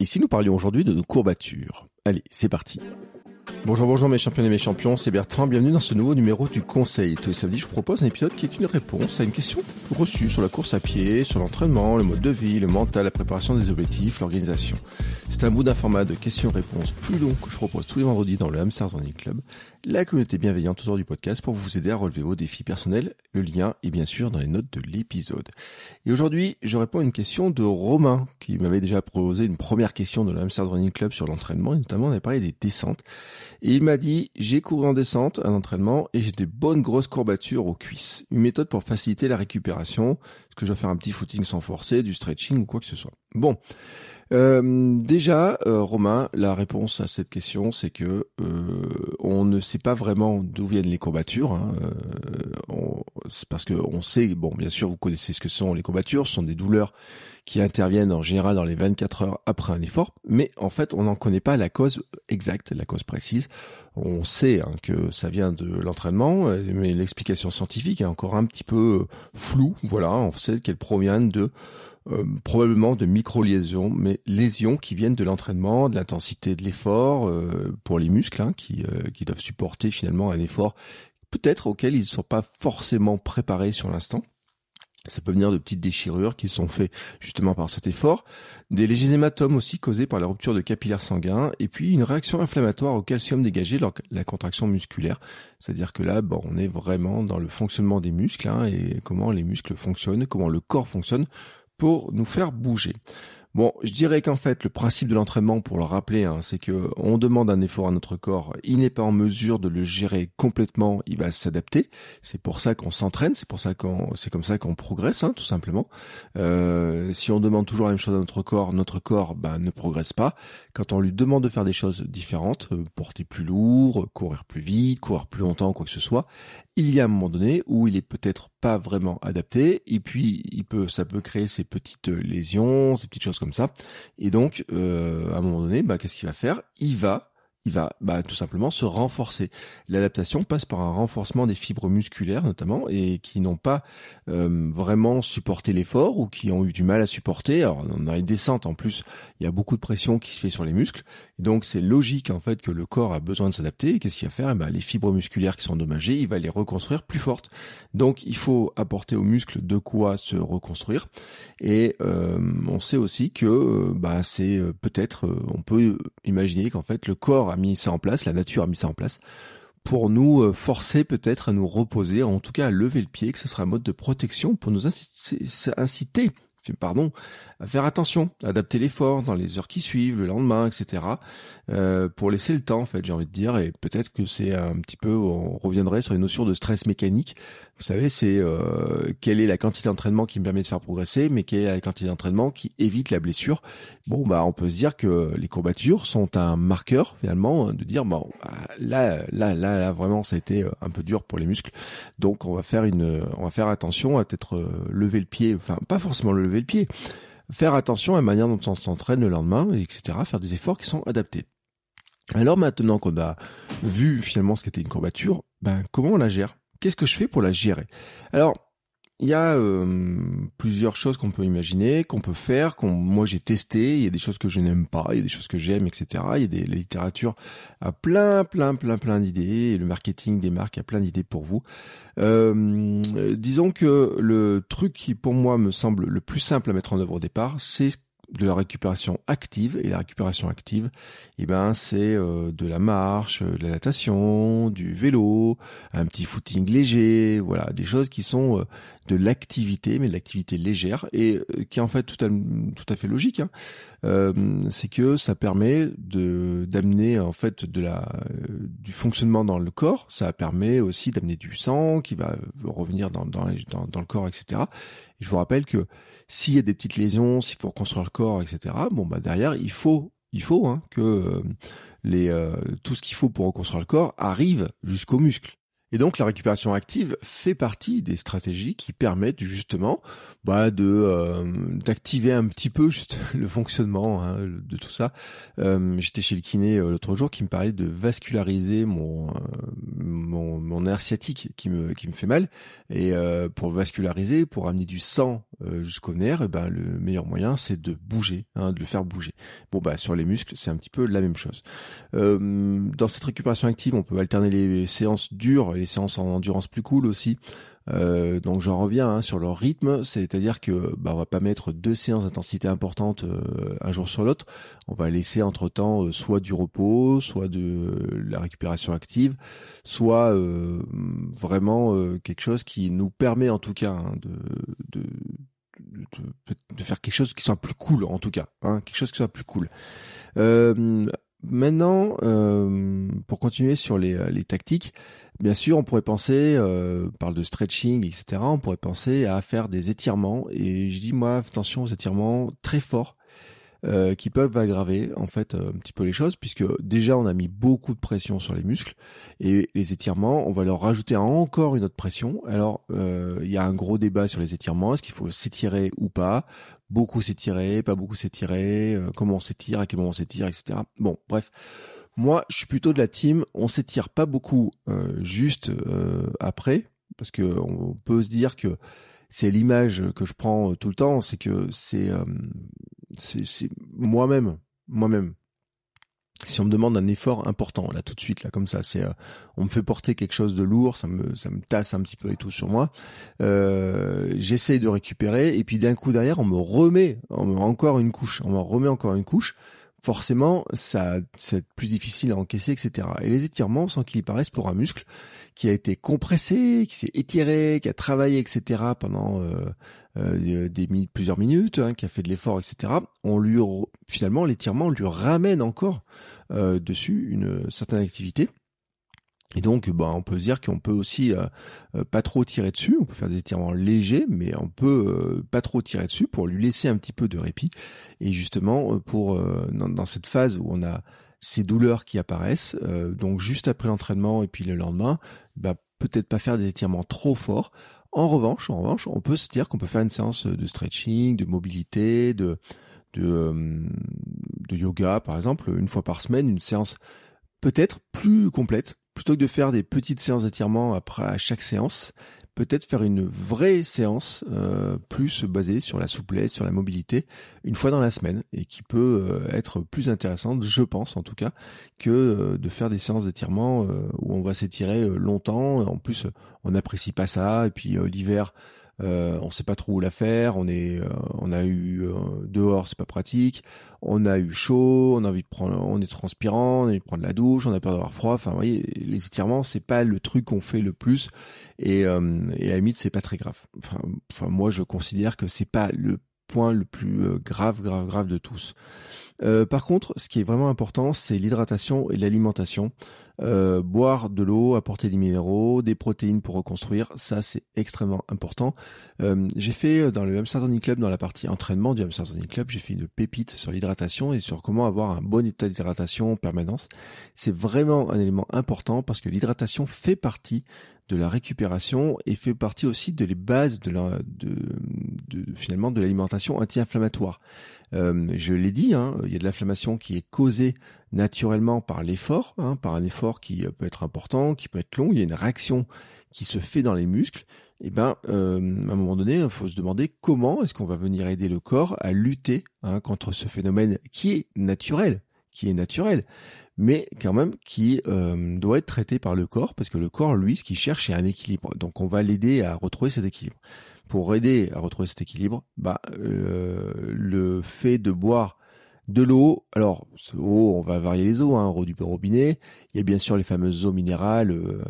Ici, nous parlions aujourd'hui de nos courbatures. Allez, c'est parti. Bonjour, bonjour mes champions et mes champions, c'est Bertrand, bienvenue dans ce nouveau numéro du Conseil. Tous les samedis, je vous propose un épisode qui est une réponse à une question reçue sur la course à pied, sur l'entraînement, le mode de vie, le mental, la préparation des objectifs, l'organisation. C'est un bout d'un format de questions-réponses plus long que je propose tous les vendredis dans le Hamster Running Club, la communauté bienveillante autour du podcast pour vous aider à relever vos défis personnels. Le lien est bien sûr dans les notes de l'épisode. Et aujourd'hui, je réponds à une question de Romain qui m'avait déjà posé une première question de le Hamster Running Club sur l'entraînement et notamment on avait parlé des descentes. Et il m'a dit, j'ai couru en descente, un entraînement, et j'ai des bonnes grosses courbatures aux cuisses. Une méthode pour faciliter la récupération. Que je dois faire un petit footing sans forcer, du stretching ou quoi que ce soit Bon. Euh, déjà, euh, Romain, la réponse à cette question, c'est que euh, on ne sait pas vraiment d'où viennent les courbatures. Hein. c'est parce que on sait, bon, bien sûr, vous connaissez ce que sont les courbatures, ce sont des douleurs qui interviennent en général dans les 24 heures après un effort, mais en fait, on n'en connaît pas la cause exacte, la cause précise. On sait hein, que ça vient de l'entraînement, mais l'explication scientifique est encore un petit peu floue. Voilà, on sait qu'elle provient de euh, probablement de micro-lésions, mais lésions qui viennent de l'entraînement, de l'intensité de l'effort euh, pour les muscles, hein, euh, qui doivent supporter finalement un effort peut-être auquel ils ne sont pas forcément préparés sur l'instant. Ça peut venir de petites déchirures qui sont faites justement par cet effort, des légers hématomes aussi causés par la rupture de capillaires sanguins, et puis une réaction inflammatoire au calcium dégagé lors de la contraction musculaire. C'est-à-dire que là, bon, on est vraiment dans le fonctionnement des muscles hein, et comment les muscles fonctionnent, comment le corps fonctionne pour nous faire bouger. Bon, je dirais qu'en fait, le principe de l'entraînement, pour le rappeler, hein, c'est que on demande un effort à notre corps, il n'est pas en mesure de le gérer complètement, il va s'adapter. C'est pour ça qu'on s'entraîne, c'est pour ça qu'on, c'est comme ça qu'on progresse, hein, tout simplement. Euh, si on demande toujours la même chose à notre corps, notre corps, ben, ne progresse pas. Quand on lui demande de faire des choses différentes, euh, porter plus lourd, courir plus vite, courir plus longtemps, quoi que ce soit, il y a un moment donné où il est peut-être pas vraiment adapté et puis il peut ça peut créer ces petites lésions ces petites choses ça et donc euh, à un moment donné bah qu'est-ce qu'il va faire? Il va il va bah, tout simplement se renforcer. L'adaptation passe par un renforcement des fibres musculaires notamment et qui n'ont pas euh, vraiment supporté l'effort ou qui ont eu du mal à supporter. Alors on a une descente en plus, il y a beaucoup de pression qui se fait sur les muscles. Donc c'est logique en fait que le corps a besoin de s'adapter. Qu'est-ce qu'il va faire? Eh ben, Les fibres musculaires qui sont endommagées, il va les reconstruire plus fortes. Donc il faut apporter aux muscles de quoi se reconstruire. Et euh, on sait aussi que euh, bah, c'est peut-être, on peut imaginer qu'en fait le corps a mis ça en place, la nature a mis ça en place pour nous euh, forcer peut-être à nous reposer, en tout cas à lever le pied, que ce sera un mode de protection pour nous inciter, pardon, à faire attention, adapter l'effort dans les heures qui suivent, le lendemain, etc. Euh, pour laisser le temps, en fait, j'ai envie de dire, et peut-être que c'est un petit peu, on reviendrait sur les notions de stress mécanique. Vous savez, c'est euh, quelle est la quantité d'entraînement qui me permet de faire progresser, mais quelle est la quantité d'entraînement qui évite la blessure? Bon, bah, on peut se dire que les courbatures sont un marqueur finalement de dire bon, bah, là, là, là, là, vraiment, ça a été un peu dur pour les muscles, donc on va faire une, on va faire attention à peut-être euh, lever le pied, enfin pas forcément le lever le pied faire attention à la manière dont on s'entraîne le lendemain, etc., faire des efforts qui sont adaptés. Alors maintenant qu'on a vu finalement ce qu'était une courbature, ben comment on la gère? Qu'est-ce que je fais pour la gérer? Alors, il y a euh, plusieurs choses qu'on peut imaginer, qu'on peut faire, qu'on moi j'ai testé. Il y a des choses que je n'aime pas, il y a des choses que j'aime, etc. Il y a des la littérature a plein, plein, plein, plein d'idées. Et le marketing des marques a plein d'idées pour vous. Euh, disons que le truc qui pour moi me semble le plus simple à mettre en œuvre au départ, c'est de la récupération active et la récupération active eh ben c'est euh, de la marche de la natation du vélo un petit footing léger voilà des choses qui sont euh, de l'activité, mais de l'activité légère, et euh, qui est en fait tout à, fait logique. Hein. Euh, c'est que ça permet d'amener en fait la du fonctionnement dans le corps. Ça permet aussi d'amener du sang qui va revenir dans le corps, etc. Et je vous rappelle que s'il y a des petites lésions, s'il faut reconstruire le corps, etc. Bon bah derrière il faut il faut hein, que tout ce qu'il faut pour reconstruire le corps arrive jusqu'aux muscles. Et donc la récupération active fait partie des stratégies qui permettent justement bah, de euh, d'activer un petit peu juste le fonctionnement hein, de tout ça. Euh, J'étais chez le kiné euh, l'autre jour qui me parlait de vasculariser mon euh, mon, mon nerf sciatique qui me qui me fait mal et pour vasculariser, pour amener du sang jusqu'au nerf, et eh ben le meilleur moyen c'est de bouger, hein, de le faire bouger. Bon bah sur les muscles c'est un petit peu la même chose. dans cette récupération active, on peut alterner les séances dures séances en endurance plus cool aussi. Euh, donc j'en reviens hein, sur leur rythme, c'est-à-dire que bah, on va pas mettre deux séances d'intensité importante euh, un jour sur l'autre. On va laisser entre temps euh, soit du repos, soit de la récupération active, soit vraiment quelque chose qui nous permet en tout cas hein, de, de de, faire quelque chose qui soit plus cool en tout cas, hein, quelque chose qui soit plus cool. Maintenant, pour continuer sur les, les, tactiques, bien sûr, on pourrait penser, euh, parle de stretching, etc. On pourrait penser à faire des étirements. Et je dis moi, attention aux étirements très forts euh, qui peuvent aggraver en fait un petit peu les choses, puisque déjà on a mis beaucoup de pression sur les muscles et les étirements, on va leur rajouter encore une autre pression. Alors il y a un gros débat sur les étirements, est-ce qu'il faut s'étirer ou pas? Beaucoup s'étirer, pas beaucoup s'étirer, euh, comment on s'étire, à quel moment on s'étire, etc. Bon, bref. Moi, je suis plutôt de la team, on s'étire pas beaucoup euh, juste euh, après, parce que on peut se dire que c'est l'image que je prends tout le temps, c'est que c'est c'est moi-même, moi-même. Si on me demande un effort important là tout de suite là comme ça c'est euh, on me fait porter quelque chose de lourd ça me ça me tasse un petit peu et tout sur moi euh, j'essaye de récupérer et puis d'un coup derrière on me remet encore une couche on me remet encore une couche forcément ça c'est plus difficile à encaisser etc et les étirements sans qu'ils paraissent pour un muscle qui a été compressé qui s'est étiré qui a travaillé etc pendant euh, euh, des plusieurs minutes, hein, qui a fait de l'effort, etc. On lui finalement l'étirement lui ramène encore euh, dessus une certaine activité. Et donc, bah, on peut se dire qu'on peut aussi euh, pas trop tirer dessus. On peut faire des étirements légers, mais on peut pas trop tirer dessus pour lui laisser un petit peu de répit. Et justement, pour dans, cette phase où on a ces douleurs qui apparaissent, donc juste après l'entraînement et puis le lendemain, bah, peut-être pas faire des étirements trop forts. En revanche, en revanche, on peut se dire qu'on peut faire une séance de stretching, de mobilité, de, de, euh, de yoga, par exemple, une fois par semaine, une séance peut-être plus complète, plutôt que de faire des petites séances d'étirement après à chaque séance, peut-être faire une vraie séance euh, plus basée sur la souplesse, sur la mobilité, une fois dans la semaine, et qui peut euh, être plus intéressante, je pense en tout cas, que euh, de faire des séances d'étirement où on va s'étirer longtemps. En plus, on n'apprécie pas ça, et puis l'hiver, euh, on sait pas trop où la faire, on est, euh, on a eu euh, dehors, c'est pas pratique, on a eu chaud, on a envie de prendre, on est transpirant, on a envie de prendre la douche, on a peur d'avoir froid. Enfin, vous voyez, les étirements, c'est pas le truc qu'on fait le plus, et, et à la limite, c'est pas très grave. Enfin, enfin, moi, je considère que c'est pas le point le plus grave, grave, grave de tous. Euh, par contre, ce qui est vraiment important, c'est l'hydratation et l'alimentation. Euh, boire de l'eau, apporter des minéraux, des protéines pour reconstruire, ça c'est extrêmement important. Euh, j'ai fait dans le Hamster Club, dans la partie entraînement du Hamster Club, j'ai fait une pépite sur l'hydratation et sur comment avoir un bon état d'hydratation en permanence. C'est vraiment un élément important parce que l'hydratation fait partie de la récupération et fait partie aussi de les bases de, de, de finalement de l'alimentation anti-inflammatoire. Euh, je l'ai dit, hein, il y a de l'inflammation qui est causée naturellement par l'effort, hein, par un effort qui peut être important, qui peut être long. Il y a une réaction qui se fait dans les muscles. Et eh ben, euh, à un moment donné, il faut se demander comment est-ce qu'on va venir aider le corps à lutter hein, contre ce phénomène qui est naturel, qui est naturel mais quand même qui euh, doit être traité par le corps, parce que le corps, lui, ce qu'il cherche, c'est un équilibre. Donc on va l'aider à retrouver cet équilibre. Pour aider à retrouver cet équilibre, bah, euh, le fait de boire de l'eau, alors eau, on va varier les eaux, hein, eau du robinet. Il y a bien sûr les fameuses eaux minérales euh,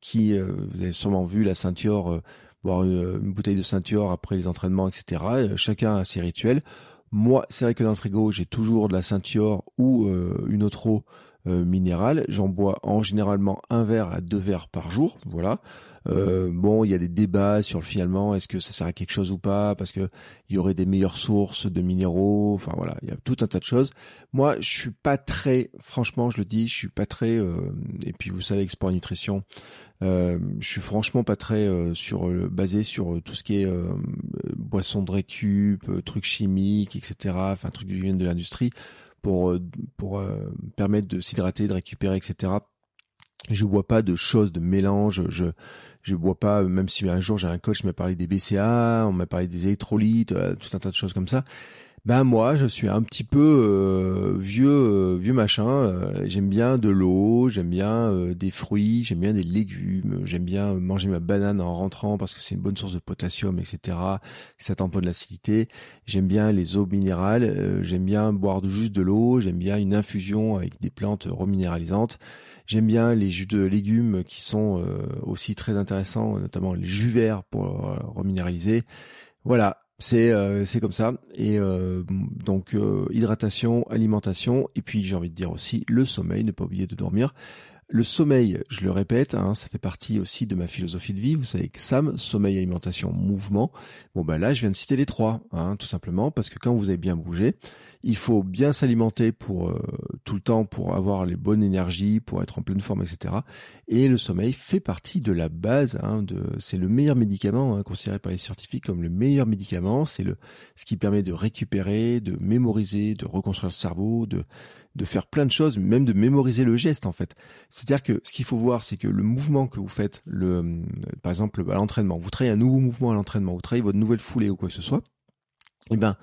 qui, vous avez sûrement vu la ceinture boire une, bouteille de ceinture après les entraînements, etc. chacun a ses rituels. Moi, c'est vrai que dans le frigo, j'ai toujours de la ceinture ou une autre eau minérale. J'en bois en généralement un verre à deux verres par jour. Voilà. Euh, bon, il y a des débats sur le finalement, est-ce que ça sert à quelque chose ou pas, parce que il y aurait des meilleures sources de minéraux. Enfin voilà, il y a tout un tas de choses. Moi, je suis pas très, franchement, je le dis, je suis pas très. Euh, et puis vous savez, Export Nutrition, euh, je suis franchement pas très euh, sur basé sur tout ce qui est boisson de récup, trucs chimiques, etc. Enfin, trucs qui viennent de l'industrie pour pour permettre de s'hydrater, de récupérer, etc. Je bois pas de choses, de mélange. Je je bois pas, même si un jour j'ai un coach m'a parlé des BCA, on m'a parlé des électrolytes, euh, tout un tas de choses comme ça. Ben moi, je suis un petit peu euh, vieux, euh, vieux machin. j'aime bien de l'eau, j'aime bien des fruits, j'aime bien des légumes, j'aime bien manger ma banane en rentrant parce que c'est une bonne source de potassium, etc. Ça tamponne l'acidité. J'aime bien les eaux minérales. j'aime bien boire juste de l'eau. J'aime bien une infusion avec des plantes reminéralisantes. J'aime bien les jus de légumes qui sont euh, aussi très intéressants, notamment les jus verts pour euh, reminéraliser. Voilà, c'est euh, c'est comme ça. Et donc hydratation, alimentation, et puis j'ai envie de dire aussi le sommeil, ne pas oublier de dormir. Le sommeil, je le répète, hein, ça fait partie aussi de ma philosophie de vie. Vous savez que Sam, sommeil, alimentation, mouvement. Bon ben là, je viens de citer les trois, hein, tout simplement, parce que quand vous avez bien bougé, il faut bien s'alimenter pour euh, tout le temps, pour avoir les bonnes énergies, pour être en pleine forme, etc. Et le sommeil fait partie de la base. Hein, de, c'est le meilleur médicament hein, considéré par les scientifiques comme le meilleur médicament. C'est le ce qui permet de récupérer, de mémoriser, de reconstruire le cerveau, de de faire plein de choses, même de mémoriser le geste en fait. C'est-à-dire que ce qu'il faut voir, c'est que le mouvement que vous faites, le, euh, par exemple à l'entraînement, vous travaillez un nouveau mouvement à l'entraînement, vous travaillez votre nouvelle foulée ou quoi que ce soit, eh ben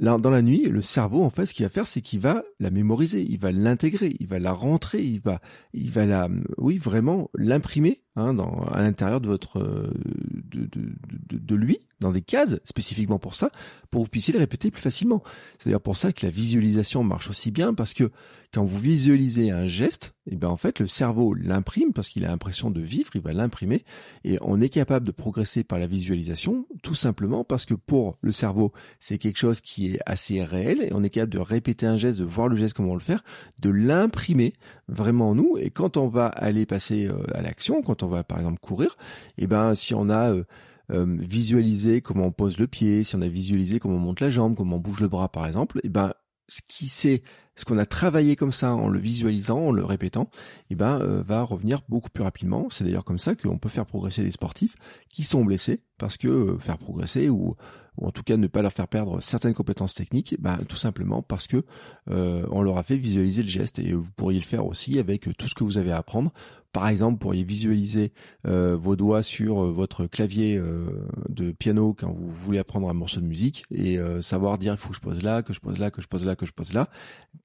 dans la nuit, le cerveau, en fait, ce qu'il va faire, c'est qu'il va la mémoriser, il va l'intégrer, il va la rentrer, il va, il va la, oui, vraiment l'imprimer hein, à l'intérieur de votre, de, de, de, de, lui, dans des cases spécifiquement pour ça, pour que vous puissiez le répéter plus facilement. C'est d'ailleurs pour ça que la visualisation marche aussi bien, parce que quand vous visualisez un geste, et eh ben en fait le cerveau l'imprime parce qu'il a l'impression de vivre, il va l'imprimer et on est capable de progresser par la visualisation tout simplement parce que pour le cerveau c'est quelque chose qui est assez réel et on est capable de répéter un geste, de voir le geste comment le faire, de l'imprimer vraiment en nous et quand on va aller passer euh, à l'action, quand on va par exemple courir, et eh ben si on a euh, euh, visualisé comment on pose le pied, si on a visualisé comment on monte la jambe, comment on bouge le bras par exemple, et eh ben ce qui c'est ce qu'on a travaillé comme ça en le visualisant, en le répétant, eh ben euh, va revenir beaucoup plus rapidement. C'est d'ailleurs comme ça qu'on peut faire progresser des sportifs qui sont blessés parce que euh, faire progresser ou, ou en tout cas ne pas leur faire perdre certaines compétences techniques, ben, tout simplement parce que on leur a fait visualiser le geste et vous pourriez le faire aussi avec tout ce que vous avez à apprendre par exemple, pourriez visualiser euh, vos doigts sur euh, votre clavier euh, de piano quand vous voulez apprendre un morceau de musique et savoir dire il faut que je pose là, que je pose là, que je pose là, que je pose là.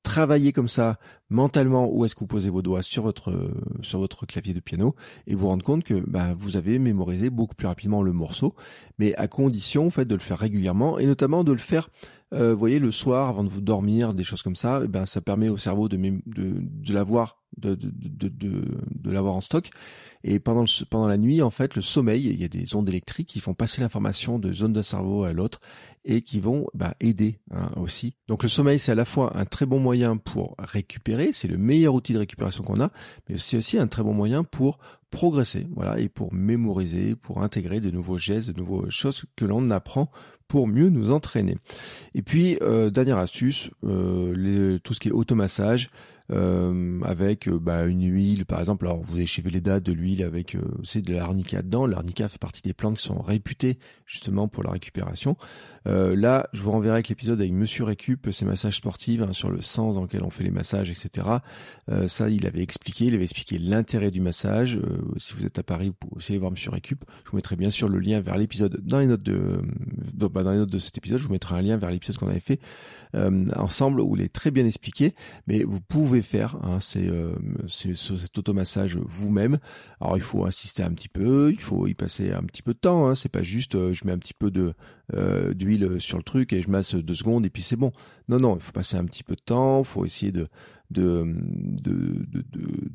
Travailler comme ça mentalement où est-ce que vous posez vos doigts sur votre sur votre clavier de piano et vous rendre compte que bah, vous avez mémorisé beaucoup plus rapidement le morceau, mais à condition en fait de le faire régulièrement et notamment de le faire vous voyez, le soir, avant de vous dormir, des choses comme ça, et ben, ça permet au cerveau de, de, de l'avoir de, de, de, de, l'avoir en stock. Et pendant, le, pendant la nuit, en fait, le sommeil, il y a des ondes électriques qui font passer l'information de zone de cerveau à l'autre et qui vont bah, aider hein, aussi. Donc le sommeil, c'est à la fois un très bon moyen pour récupérer, c'est le meilleur outil de récupération qu'on a, mais c'est aussi un très bon moyen pour progresser, voilà, et pour mémoriser, pour intégrer de nouveaux gestes, de nouvelles choses que l'on apprend pour mieux nous entraîner. Et puis, euh, dernière astuce, euh, tout ce qui est automassage, euh, avec euh, bah, une huile par exemple. Alors vous échevez les dates de l'huile avec euh, c'est de l'arnica dedans. L'arnica fait partie des plantes qui sont réputées justement pour la récupération. Euh, là, je vous renverrai avec l'épisode avec Monsieur Récup, ces massages sportifs hein, sur le sens dans lequel on fait les massages, etc. Euh, ça, il avait expliqué, il avait expliqué l'intérêt du massage. Euh, si vous êtes à Paris, vous pouvez aussi aller voir Monsieur Récup. Je vous mettrai bien sûr le lien vers l'épisode dans les notes de, bah, dans les notes de cet épisode. Je vous mettrai un lien vers l'épisode qu'on avait fait ensemble où il est très bien expliqué. Mais vous pouvez faire hein, c'est cet automassage vous-même. Alors il faut insister un petit peu, il faut y passer un petit peu de temps. Hein. C'est pas juste je mets un petit peu de d'huile sur le truc et je masse deux secondes et puis c'est bon. Non, non, il faut passer un petit peu de temps, il faut essayer de, de,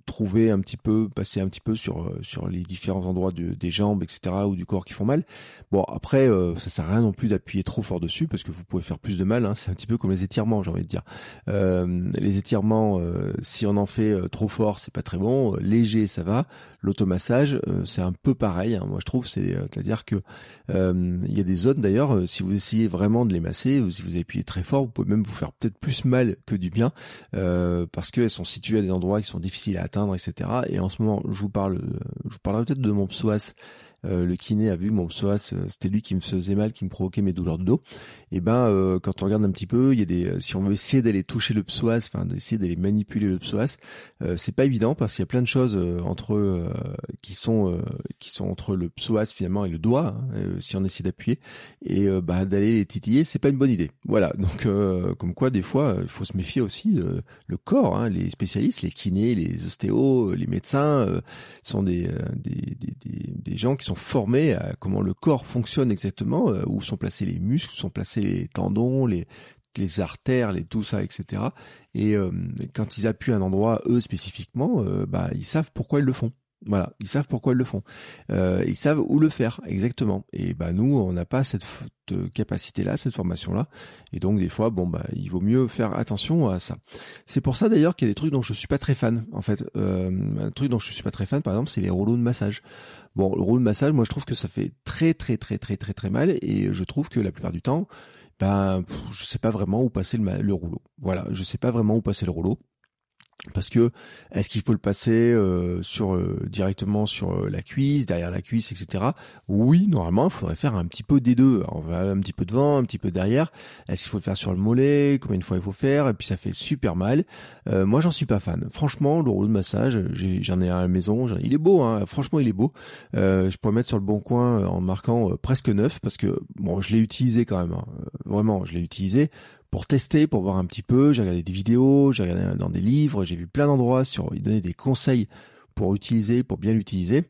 trouver un petit peu, passer un petit peu sur, sur les différents endroits de, des jambes, etc., ou du corps qui font mal. Bon, après, euh, ça sert à rien non plus d'appuyer trop fort dessus, parce que vous pouvez faire plus de mal. Hein. C'est un petit peu comme les étirements, j'ai envie de dire. Euh, les étirements, euh, si on en fait euh, trop fort, c'est pas très bon. Léger, ça va. L'automassage, c'est un peu pareil. Hein. Moi, je trouve, c'est, c'est-à-dire que il y a des zones d'ailleurs, si vous essayez vraiment de les masser, ou si vous appuyez très fort, vous pouvez même vous faire peut-être plus mal que du bien, parce qu'elles sont situées à des endroits qui sont difficiles à atteindre, etc. Et en ce moment, je vous parle, je vous parlerai peut-être de mon psoas euh, le kiné a vu mon psoas, euh, c'était lui qui me faisait mal, qui me provoquait mes douleurs de dos. Et ben, euh, quand on regarde un petit peu, il y a des, si on veut essayer d'aller toucher le psoas, enfin d'essayer d'aller manipuler le psoas, c'est pas évident parce qu'il y a plein de choses entre qui sont qui sont entre le psoas finalement et le doigt, hein, si on essaie d'appuyer et bah, d'aller les titiller, c'est pas une bonne idée. Voilà, donc comme quoi des fois il faut se méfier aussi. le corps, hein, les spécialistes, les kinés, les ostéos, les médecins sont des, des, des, des gens qui sont formés à comment le corps fonctionne exactement, euh, où sont placés les muscles, où sont placés les tendons, les, artères, les tout ça, etc. Et euh, quand ils appuient un endroit, eux spécifiquement, euh, bah ils savent pourquoi ils le font. Voilà, ils savent pourquoi ils le font. Ils savent où le faire exactement. Et bah nous, on n'a pas cette capacité-là, cette formation-là. Et donc des fois, bon bah il vaut mieux faire attention à ça. C'est pour ça d'ailleurs qu'il y a des trucs dont je suis pas très fan. En fait, un truc dont je suis pas très fan, par exemple, c'est les rouleaux de massage. Bon, le rouleau de massage, moi je trouve que ça fait très très très très très très mal. Et je trouve que la plupart du temps, ben je sais pas vraiment où passer le, le rouleau. Voilà, je sais pas vraiment où passer le rouleau. Parce que est-ce qu'il faut le passer euh, sur euh, directement sur euh, la cuisse, derrière la cuisse, etc. Oui, normalement, il faudrait faire un petit peu des deux. va un petit peu devant, un petit peu derrière. Est-ce qu'il faut le faire sur le mollet? Combien de fois il faut faire? Et puis ça fait super mal. moi, j'en suis pas fan. Franchement, le rouleau de massage, j'en ai, un à la maison. Il est beau, hein. franchement, il est beau. je pourrais mettre sur le bon coin en marquant presque neuf parce que bon, je l'ai utilisé quand même. Hein. Vraiment, je l'ai utilisé pour tester, pour voir un petit peu. J'ai regardé des vidéos, j'ai regardé dans des livres, j'ai vu plein d'endroits sur ils donnaient des conseils pour utiliser, pour bien l'utiliser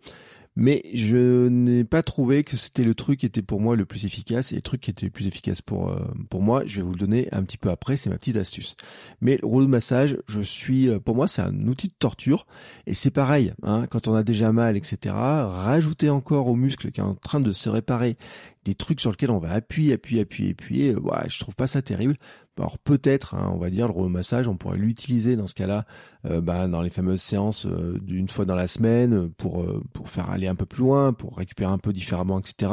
mais je n'ai pas trouvé que c'était le truc qui était pour moi le plus efficace et le truc qui était le plus efficace pour euh, pour moi, je vais vous le donner un petit peu après, c'est ma petite astuce. Mais le rouleau de massage, je suis euh, pour moi c'est un outil de torture et c'est pareil, hein, quand on a déjà mal, etc. Rajouter encore au muscle qui est en train de se réparer des trucs sur lesquels on va appuyer, appuyer, appuyer, appuyer, euh, ouais, je trouve pas ça terrible. Alors peut-être, hein, on va dire, le rouleau massage, on pourrait l'utiliser dans ce cas-là, euh, bah, dans les fameuses séances euh, d'une fois dans la semaine pour euh, pour faire aller un peu plus loin, pour récupérer un peu différemment, etc.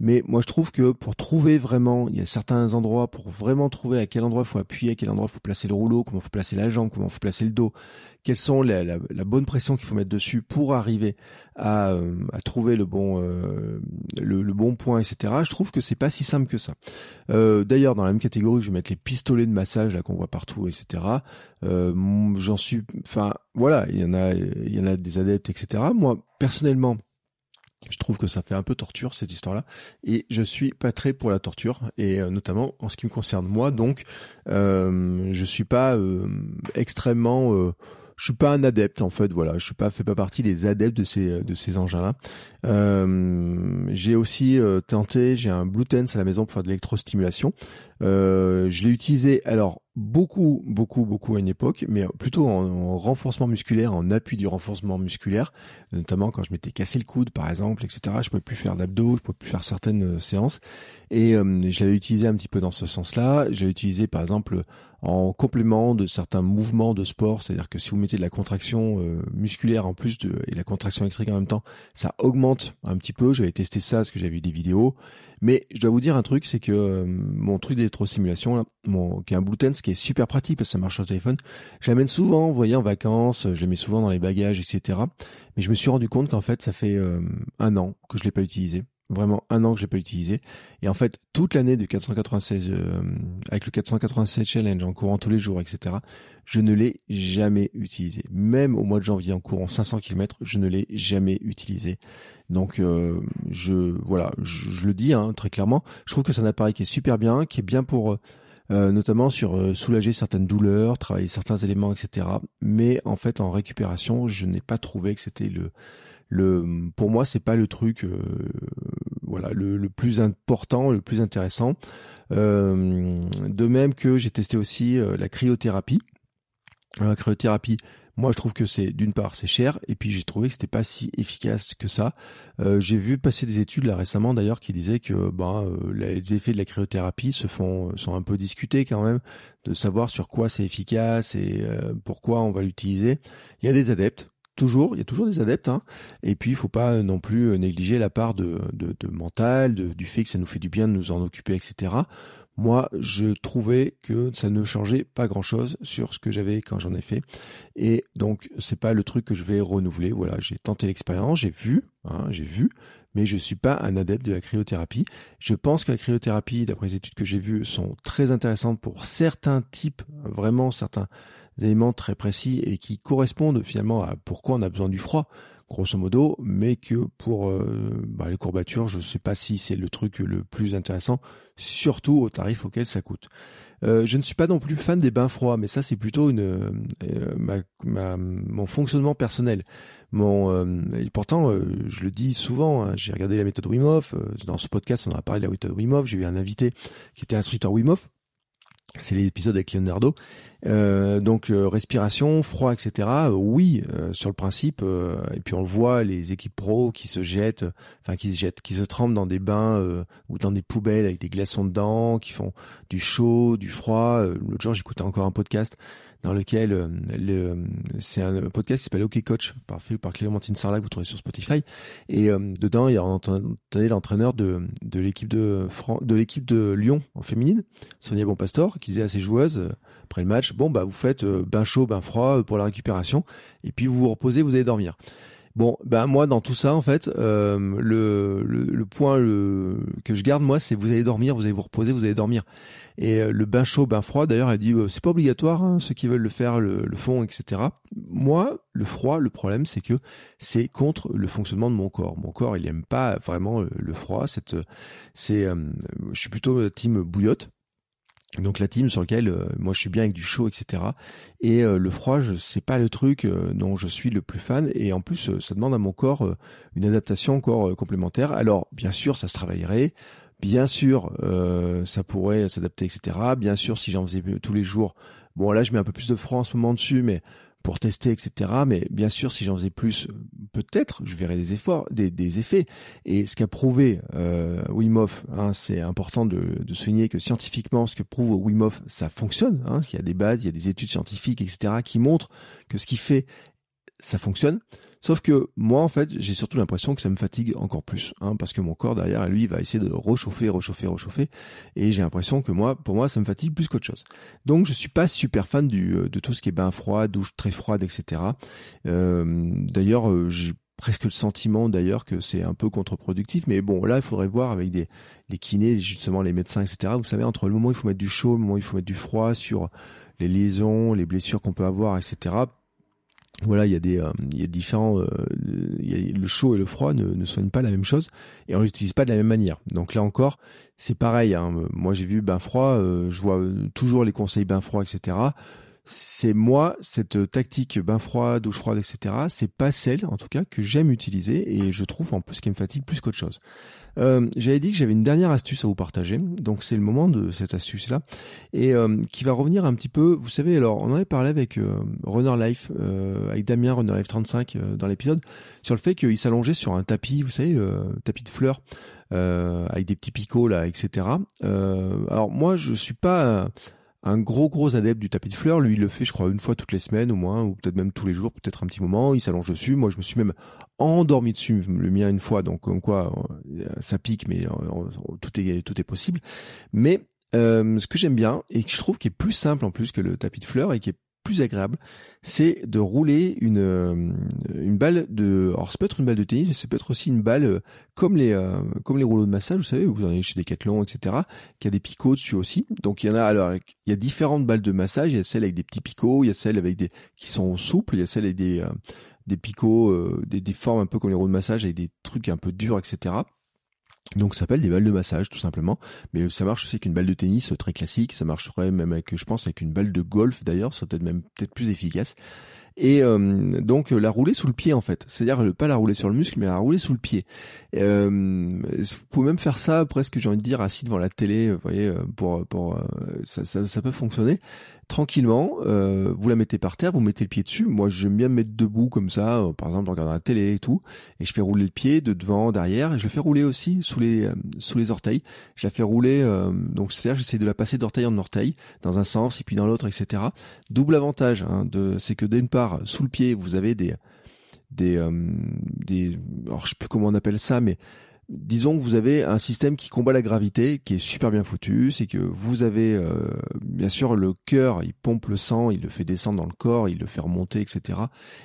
Mais moi, je trouve que pour trouver vraiment, il y a certains endroits, pour vraiment trouver à quel endroit faut appuyer, à quel endroit faut placer le rouleau, comment faut placer la jambe, comment faut placer le dos, quelles sont la, la, bonne pression qu'il faut mettre dessus pour arriver à, euh, à trouver le bon, euh, le, le, bon point, etc. Je trouve que c'est pas si simple que ça. Euh, D'ailleurs, dans la même catégorie, je vais mettre les pistolets de massage là qu'on voit partout, etc. Euh, J'en suis, enfin, voilà, il y en a, il y en a des adeptes, etc. Moi, personnellement, je trouve que ça fait un peu torture cette histoire-là, et je suis pas très pour la torture, et euh, notamment en ce qui me concerne moi. Donc, euh, je suis pas euh, extrêmement, euh, je suis pas un adepte en fait. Voilà, je suis pas, fais pas partie des adeptes de ces de ces engins-là. j'ai aussi tenté, j'ai un Blue Tense à la maison pour faire de l'électrostimulation. je l'ai utilisé alors beaucoup, beaucoup, beaucoup à une époque, mais plutôt en, renforcement musculaire, en appui du renforcement musculaire, notamment quand je m'étais cassé le coude, par exemple, etc. Je pouvais plus faire d'abdos, je pouvais plus faire certaines euh, séances, et euh, je l'avais utilisé un petit peu dans ce sens-là. Je l'ai utilisé, par exemple, en complément de certains mouvements de sport, c'est-à-dire que si vous mettez de la contraction euh, musculaire en plus de et la contraction électrique en même temps, ça augmente un petit peu. J'avais testé ça parce que j'avais vu des vidéos. Mais je dois vous dire un truc, c'est que euh, mon truc mon, qui est un Bluetooth, qui est super pratique parce que ça marche sur le téléphone, j'amène souvent, vous voyez, en vacances, je le mets souvent dans les bagages, etc. Mais je me suis rendu compte qu'en fait, ça fait euh, un an que je l'ai pas utilisé vraiment un an que j'ai pas utilisé. Et en fait, toute l'année de 496, euh, avec le 496 challenge en courant tous les jours, etc., je ne l'ai jamais utilisé. Même au mois de janvier en courant 500 km, je ne l'ai jamais utilisé. Donc, euh, je voilà, je, le dis hein, très clairement. Je trouve que c'est un appareil qui est super bien, qui est bien pour euh, notamment sur soulager certaines douleurs, travailler certains éléments, etc. Mais en fait, en récupération, je n'ai pas trouvé que c'était le le pour moi c'est pas le truc euh, voilà le, plus important le plus intéressant euh, de même que j'ai testé aussi euh, la cryothérapie la cryothérapie, moi, je trouve que c'est d'une part c'est cher, et puis j'ai trouvé que c'était pas si efficace que ça. Euh, j'ai vu passer des études là récemment d'ailleurs qui disaient que ben, euh, les effets de la cryothérapie se font sont un peu discutés quand même, de savoir sur quoi c'est efficace et pourquoi on va l'utiliser. Il y a des adeptes, toujours, il y a toujours des adeptes, hein. et puis il faut pas non plus négliger la part de, mental, du fait que ça nous fait du bien de nous en occuper, etc moi, je trouvais que ça ne changeait pas grand-chose sur ce que j'avais quand j'en ai fait. Et donc, c'est pas le truc que je vais renouveler. Voilà, j'ai tenté l'expérience, j'ai vu, hein, j'ai vu, mais je suis pas un adepte de la cryothérapie. Je pense que la cryothérapie, d'après les études que j'ai vues, sont très intéressantes pour certains types, vraiment certains éléments très précis et qui correspondent finalement à pourquoi on a besoin du froid grosso modo, mais que pour euh, bah, les courbatures, je ne sais pas si c'est le truc le plus intéressant, surtout au tarif auquel ça coûte. Euh, je ne suis pas non plus fan des bains froids, mais ça c'est plutôt une euh, mon fonctionnement personnel. Et pourtant, je le dis souvent. Hein, j'ai regardé la méthode Wim Hof. dans ce podcast, on a parlé de la méthode Wim Hof. J'ai eu un invité qui était instructeur Wim Hof. C'est l'épisode avec Leonardo. Euh, donc euh, respiration, froid, etc. Euh, oui, sur le principe. et puis on le voit, les équipes pro qui se jettent, enfin qui se jettent, qui se trempent dans des bains ou dans des poubelles avec des glaçons dedans, qui font du chaud, du froid. L'autre jour, j'écoutais encore un podcast dans lequel euh, le, c'est un podcast qui s'appelle OK Coach, par, par Clémentine Sarlat que vous trouvez sur Spotify. Et euh, dedans, il y a entendu l'entraîneur de, de l'équipe de de l'équipe de Lyon en féminine, Sonia Bonpastor, qui disait à ses joueuses euh, après le match, bon bah vous faites bain chaud, bain froid pour la récupération, et puis vous vous reposez, vous allez dormir. Bon, ben moi dans tout ça en fait, euh, le, le, point que je garde moi, c'est vous allez dormir, vous allez vous reposer, vous allez dormir. Et euh, le bain chaud, bain froid, d'ailleurs, elle dit euh, c'est pas obligatoire, hein, ceux qui veulent le faire le, le font, etc. Moi, le froid, le problème, c'est que c'est contre le fonctionnement de mon corps. Mon corps, il aime pas vraiment le, froid. Cette, c'est, je suis plutôt team bouillotte. Donc la team sur lequel euh, moi je suis bien avec du chaud, etc. Et euh, le froid, je c'est pas le truc euh, dont je suis le plus fan. Et en plus, ça demande à mon corps une adaptation encore complémentaire. Alors bien sûr, ça se travaillerait. Bien sûr, ça pourrait s'adapter, etc. Bien sûr, si j'en faisais tous les jours, bon là je mets un peu plus de froid en ce moment dessus, mais pour tester, etc. Mais bien sûr, si j'en faisais plus, peut-être, je verrais des efforts, des, des effets. Et ce qu'a prouvé euh, Wim hein, c'est important de, souligner que scientifiquement, ce que prouve Wim ça fonctionne. Hein, il y a des bases, il y a des études scientifiques, etc., qui montrent que ce qu'il fait ça fonctionne. Sauf que moi, en fait, j'ai surtout l'impression que ça me fatigue encore plus, hein, parce que mon corps derrière, lui, va essayer de rechauffer, rechauffer, rechauffer, et j'ai l'impression que moi, pour moi, ça me fatigue plus qu'autre chose. Donc, je suis pas super fan du, euh, de tout ce qui est bain froid, douche très froide, etc. Euh, d'ailleurs, euh, j'ai presque le sentiment d'ailleurs que c'est un peu contre-productif, mais bon, là, il faudrait voir avec des kinés, justement les médecins, etc. Vous savez, entre le moment où il faut mettre du chaud, le moment où il faut mettre du froid sur les liaisons, les blessures qu'on peut avoir, etc voilà, il y a des, euh, il y a différents, euh, le chaud et le froid ne, ne soignent pas la même chose et on l'utilise pas de la même manière. Donc là encore, c'est pareil. Hein. Moi, j'ai vu bain froid, euh, je vois toujours les conseils bain froid, etc. C'est moi cette tactique bain froid, douche froide, etc. C'est pas celle, en tout cas, que j'aime utiliser et je trouve en plus qui me fatigue plus qu'autre chose. Euh, j'avais dit que j'avais une dernière astuce à vous partager, donc c'est le moment de cette astuce-là, et euh, qui va revenir un petit peu, vous savez, alors on avait parlé avec euh, Runner Life, avec Damien Runner Life 35 dans l'épisode, sur le fait qu'il s'allongeait sur un tapis, vous savez, tapis de fleurs, avec des petits picots là, etc. alors moi, je suis pas un gros gros adepte du tapis de fleurs. Lui, il le fait, je crois, une fois toutes les semaines au moins, ou peut-être même tous les jours, peut-être un petit moment. Il s'allonge dessus. Moi, je me suis même endormi dessus, le mien une fois. Donc, comme quoi, euh, ça pique, mais euh, tout est tout est possible. Mais euh, ce que j'aime bien et que je trouve qui est plus simple en plus que le tapis de fleurs et qui est plus agréable, c'est de rouler une euh, une balle de alors ça peut être une balle de tennis mais ça peut être aussi une balle euh, comme les euh, comme les rouleaux de massage vous savez vous en avez chez Decathlon etc qui a des picots dessus aussi. Donc il y en a alors il y a différentes balles de massage il y a celles avec des petits picots il y a celles avec des qui sont souples il y a celles avec des des picots des, des formes un peu comme les rouleaux de massage avec des trucs un peu durs etc donc ça s'appelle des balles de massage tout simplement, mais ça marche aussi avec une balle de tennis très classique, ça marcherait même avec, je pense, avec une balle de golf d'ailleurs, ça peut-être même peut-être plus efficace. Et euh, donc la rouler sous le pied en fait, c'est-à-dire pas la rouler sur le muscle, mais la rouler sous le pied. Euh, vous pouvez même faire ça presque, j'ai envie de dire, assis devant la télé, vous voyez, pour pour ça, ça, ça peut fonctionner. Tranquillement, euh, vous la mettez par terre, vous mettez le pied dessus. Moi, j'aime bien me mettre debout comme ça, euh, par exemple, en regardant la télé et tout, et je fais rouler le pied de devant, derrière, et je le fais rouler aussi sous les euh, sous les orteils. Je la fais rouler, donc c'est-à-dire j'essaie de la passer d'orteil en orteil, dans un sens et puis dans l'autre, etc. Double avantage, hein, de, c'est que d'une part, sous le pied, vous avez des des des, alors je sais plus comment on appelle ça, mais disons que vous avez un système qui combat la gravité, qui est super bien foutu, c'est que vous avez euh, bien sûr le cœur, il pompe le sang, il le fait descendre dans le corps, il le fait remonter, etc.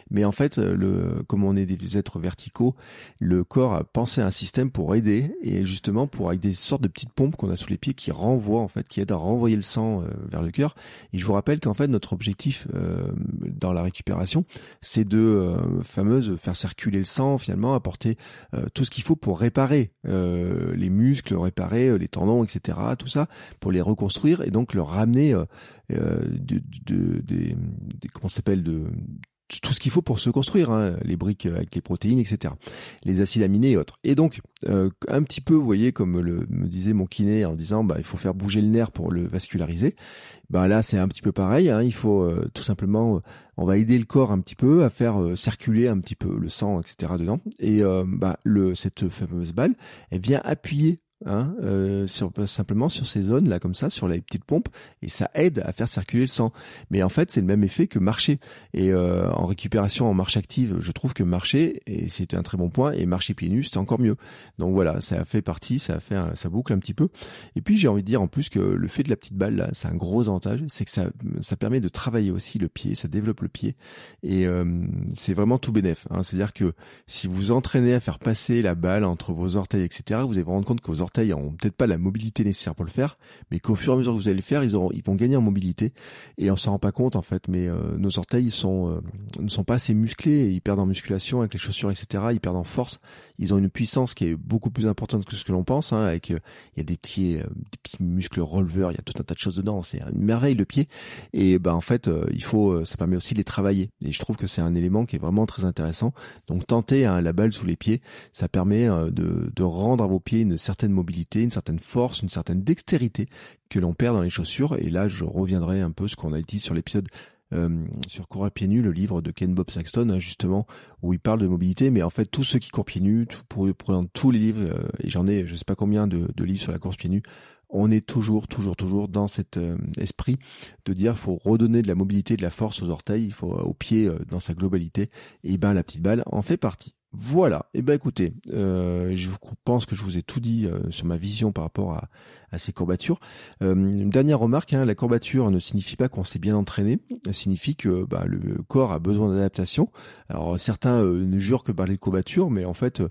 Mais en fait, le, comme on est des êtres verticaux, le corps a pensé à un système pour aider et justement pour avec des sortes de petites pompes qu'on a sous les pieds qui renvoient en fait, qui aident à renvoyer le sang euh, vers le cœur. Et je vous rappelle qu'en fait notre objectif euh, dans la récupération, c'est de fameuse faire circuler le sang, finalement apporter tout ce qu'il faut pour réparer euh, les muscles, réparer euh, les tendons, etc. Tout ça pour les reconstruire et donc leur ramener euh, de, de, comment s'appelle de tout ce qu'il faut pour se construire, hein, les briques avec les protéines, etc. Les acides aminés et autres. Et donc, un petit peu, vous voyez, comme le, me disait mon kiné en disant, bah, il faut faire bouger le nerf pour le vasculariser. Ben là, c'est un petit peu pareil. Hein, il faut tout simplement on va aider le corps un petit peu à faire euh, circuler un petit peu le sang, etc. dedans. Et euh, bah, cette fameuse balle, elle vient appuyer hein, euh, sur, simplement sur ces zones là comme ça, sur les petites pompes, et ça aide à faire circuler le sang. Mais en fait, c'est le même effet que marcher. Et euh, en récupération, en marche active, je trouve que marcher, et c'était un très bon point, et marcher pieds nus, c'était encore mieux. Donc voilà, ça a fait partie, ça a fait, ça boucle un petit peu. Et puis j'ai envie de dire en plus que le fait de la petite balle là, c'est un gros avantage, c'est que ça, ça permet de travailler aussi le pied, ça développe le pied, et euh, c'est vraiment tout bénéf. Hein. C'est-à-dire que si vous entraînez à faire passer la balle entre vos orteils, etc., vous allez vous rendre compte que orteils orteils peut-être pas la mobilité nécessaire pour le faire, mais qu'au fur et à mesure que vous allez le faire, ils, auront, ils vont gagner en mobilité. Et on s'en rend pas compte en fait, mais euh, nos orteils sont, euh, ne sont pas assez musclés, ils perdent en musculation avec les chaussures, etc. Ils perdent en force. Ils ont une puissance qui est beaucoup plus importante que ce que l'on pense. Hein, avec, euh, il y a des petits, des petits muscles releveurs, il y a tout un tas de choses dedans. C'est une merveille le pied. Et ben en fait, il faut, ça permet aussi de les travailler. Et je trouve que c'est un élément qui est vraiment très intéressant. Donc tenter hein, la balle sous les pieds, ça permet de, de rendre à vos pieds une certaine mobilité une certaine force, une certaine dextérité que l'on perd dans les chaussures. Et là, je reviendrai un peu ce qu'on a dit sur l'épisode euh, sur Courir pieds nus, le livre de Ken Bob Saxton, hein, justement, où il parle de mobilité. Mais en fait, tous ceux qui courent pieds nus, pour prendre tous les livres, euh, et j'en ai je sais pas combien de, livres sur la course pieds nus, on est toujours, toujours, toujours dans cet euh, esprit de dire faut redonner de la mobilité, de la force aux orteils, il faut aux pieds dans sa globalité. Et ben la petite balle en fait partie. Voilà. Eh ben écoutez, euh, je pense que je vous ai tout dit euh, sur ma vision par rapport à, ces courbatures. Euh, une dernière remarque, hein, la courbature ne signifie pas qu'on s'est bien entraîné, elle signifie que bah, le corps a besoin d'adaptation. Alors certains ne jurent que parler de courbature, mais en fait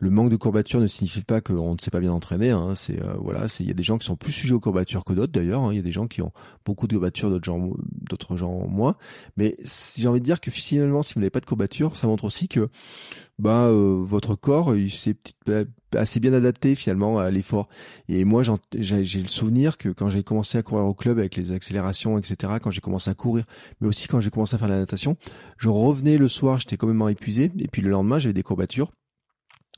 le manque de courbature ne signifie pas qu'on ne s'est pas bien entraîné. Hein. C'est voilà, c'est il y a des gens qui sont plus sujets aux courbatures que d'autres d'ailleurs. Hein. Il y a des gens qui ont beaucoup de courbatures, d'autres gens, d'autres gens moins. Mais j'ai envie de dire que finalement, si vous n'avez pas de courbature, ça montre aussi que bah euh, votre corps il s'est bah, assez bien adapté finalement à l'effort. Et moi j'ai le souvenir que quand j'ai commencé à courir au club avec les accélérations etc, quand j'ai commencé à courir, mais aussi quand j'ai commencé à faire la natation, je revenais le soir, j'étais quand épuisé, et puis le lendemain j'avais des courbatures.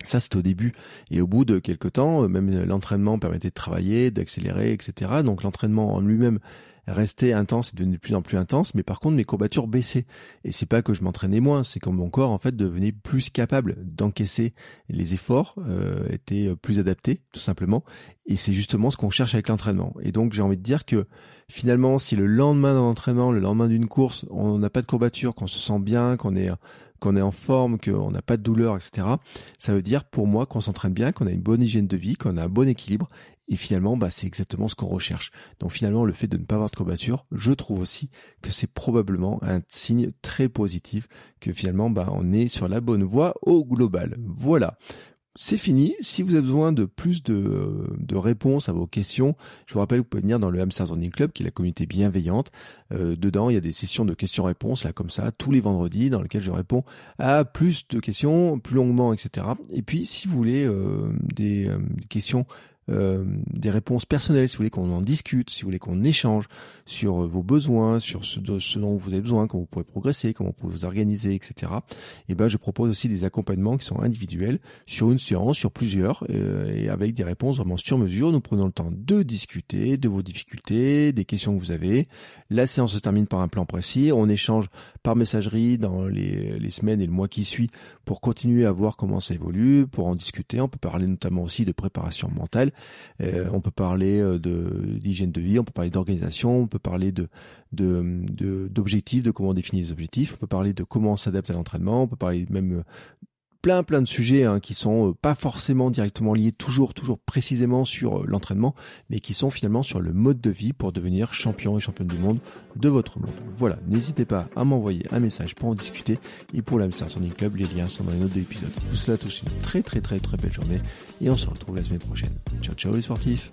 Ça, c'est au début. Et au bout de quelques temps, même l'entraînement permettait de travailler, d'accélérer, etc. Donc l'entraînement en lui-même restait intense et devenait de plus en plus intense, mais par contre mes courbatures baissaient. Et c'est pas que je m'entraînais moins, c'est que mon corps en fait devenait plus capable d'encaisser les efforts, euh, était plus adapté tout simplement. Et c'est justement ce qu'on cherche avec l'entraînement. Et donc j'ai envie de dire que finalement, si le lendemain d'un entraînement, le lendemain d'une course, on n'a pas de courbatures, qu'on se sent bien, qu'on est qu'on est en forme, qu'on n'a pas de douleur, etc. Ça veut dire pour moi qu'on s'entraîne bien, qu'on a une bonne hygiène de vie, qu'on a un bon équilibre et finalement, bah, c'est exactement ce qu'on recherche. Donc finalement, le fait de ne pas avoir de courbature, je trouve aussi que c'est probablement un signe très positif que finalement, bah, on est sur la bonne voie au global. Voilà. C'est fini. Si vous avez besoin de plus de, de, réponses à vos questions, je vous rappelle que vous pouvez venir dans le Hamster Running Club, qui est la communauté bienveillante. Euh, dedans, il y a des sessions de questions-réponses, là, comme ça, tous les vendredis, dans lesquelles je réponds à plus de questions, plus longuement, etc. Et puis, si vous voulez euh, euh, des questions euh, des réponses personnelles, si vous voulez qu'on en discute, si vous voulez qu'on échange sur vos besoins, sur ce, dont vous avez besoin, comment vous pouvez progresser, comment vous pouvez vous organiser, etc. Et ben je propose aussi des accompagnements qui sont individuels sur une séance, sur plusieurs, et avec des réponses vraiment sur mesure. Nous prenons le temps de discuter de vos difficultés, des questions que vous avez. La séance se termine par un plan précis. On échange par messagerie dans les semaines et le mois qui suit pour continuer à voir comment ça évolue, pour en discuter. On peut parler notamment aussi de préparation mentale. Euh, on peut parler euh, d'hygiène de vie. On peut parler d'organisation. On peut parler de d'objectifs, de, comment définir les objectifs. On peut parler de comment on s'adapte à l'entraînement. On peut parler même plein plein de sujets hein, qui sont euh, pas forcément directement liés toujours toujours précisément sur euh, l'entraînement mais qui sont finalement sur le mode de vie pour devenir champion et championne du monde de votre monde. Voilà, n'hésitez pas à m'envoyer un message pour en discuter et pour l'Amsterdam Standing Club, les liens sont dans les notes de l'épisode. Souhaite à tous une très très très très belle journée et on se retrouve la semaine prochaine. Ciao ciao les sportifs.